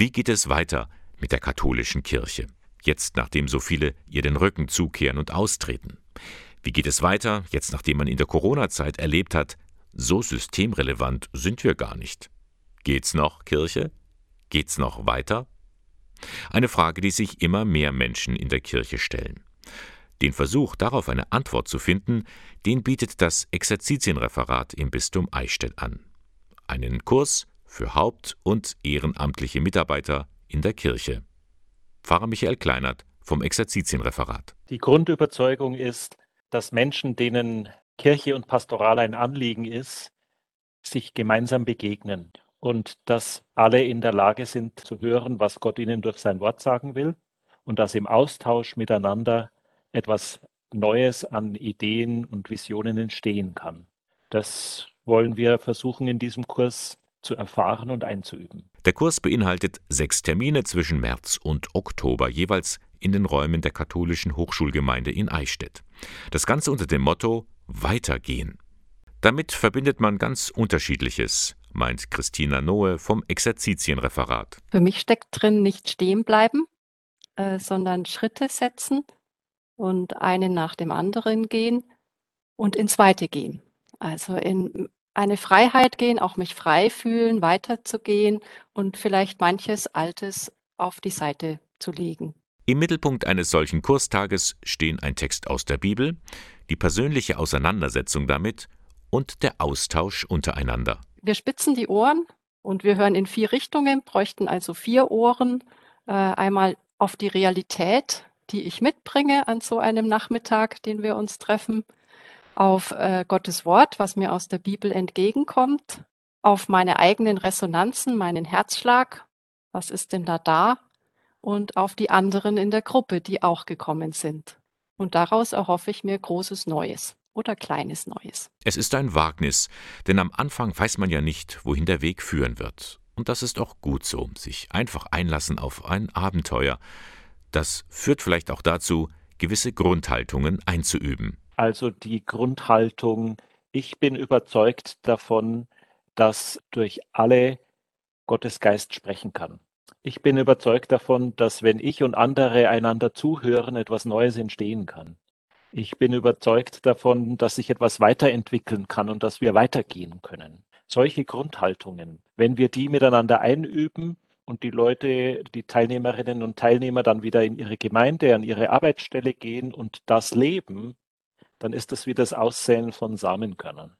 Wie geht es weiter mit der katholischen Kirche? Jetzt, nachdem so viele ihr den Rücken zukehren und austreten. Wie geht es weiter, jetzt nachdem man in der Corona-Zeit erlebt hat, so systemrelevant sind wir gar nicht. Geht's noch, Kirche? Geht's noch weiter? Eine Frage, die sich immer mehr Menschen in der Kirche stellen. Den Versuch, darauf eine Antwort zu finden, den bietet das Exerzitienreferat im Bistum Eichstätt an. Einen Kurs für Haupt- und ehrenamtliche Mitarbeiter in der Kirche. Pfarrer Michael Kleinert vom Exerzitienreferat. Die Grundüberzeugung ist, dass Menschen, denen Kirche und Pastoral ein Anliegen ist, sich gemeinsam begegnen und dass alle in der Lage sind zu hören, was Gott ihnen durch sein Wort sagen will und dass im Austausch miteinander etwas Neues an Ideen und Visionen entstehen kann. Das wollen wir versuchen in diesem Kurs zu erfahren und einzuüben. Der Kurs beinhaltet sechs Termine zwischen März und Oktober, jeweils in den Räumen der katholischen Hochschulgemeinde in Eichstätt. Das Ganze unter dem Motto Weitergehen. Damit verbindet man ganz Unterschiedliches, meint Christina Noe vom Exerzitienreferat. Für mich steckt drin nicht stehen bleiben, äh, sondern Schritte setzen und einen nach dem anderen gehen und ins Weite gehen. Also in eine Freiheit gehen, auch mich frei fühlen, weiterzugehen und vielleicht manches Altes auf die Seite zu legen. Im Mittelpunkt eines solchen Kurstages stehen ein Text aus der Bibel, die persönliche Auseinandersetzung damit und der Austausch untereinander. Wir spitzen die Ohren und wir hören in vier Richtungen, bräuchten also vier Ohren. Äh, einmal auf die Realität, die ich mitbringe an so einem Nachmittag, den wir uns treffen auf äh, Gottes Wort, was mir aus der Bibel entgegenkommt, auf meine eigenen Resonanzen, meinen Herzschlag, was ist denn da da, und auf die anderen in der Gruppe, die auch gekommen sind. Und daraus erhoffe ich mir großes Neues oder kleines Neues. Es ist ein Wagnis, denn am Anfang weiß man ja nicht, wohin der Weg führen wird. Und das ist auch gut so, sich einfach einlassen auf ein Abenteuer. Das führt vielleicht auch dazu, gewisse Grundhaltungen einzuüben. Also die Grundhaltung, ich bin überzeugt davon, dass durch alle Gottes Geist sprechen kann. Ich bin überzeugt davon, dass wenn ich und andere einander zuhören, etwas Neues entstehen kann. Ich bin überzeugt davon, dass sich etwas weiterentwickeln kann und dass wir weitergehen können. Solche Grundhaltungen, wenn wir die miteinander einüben und die Leute, die Teilnehmerinnen und Teilnehmer dann wieder in ihre Gemeinde, an ihre Arbeitsstelle gehen und das leben, dann ist das wie das Aussäen von Samenkörnern.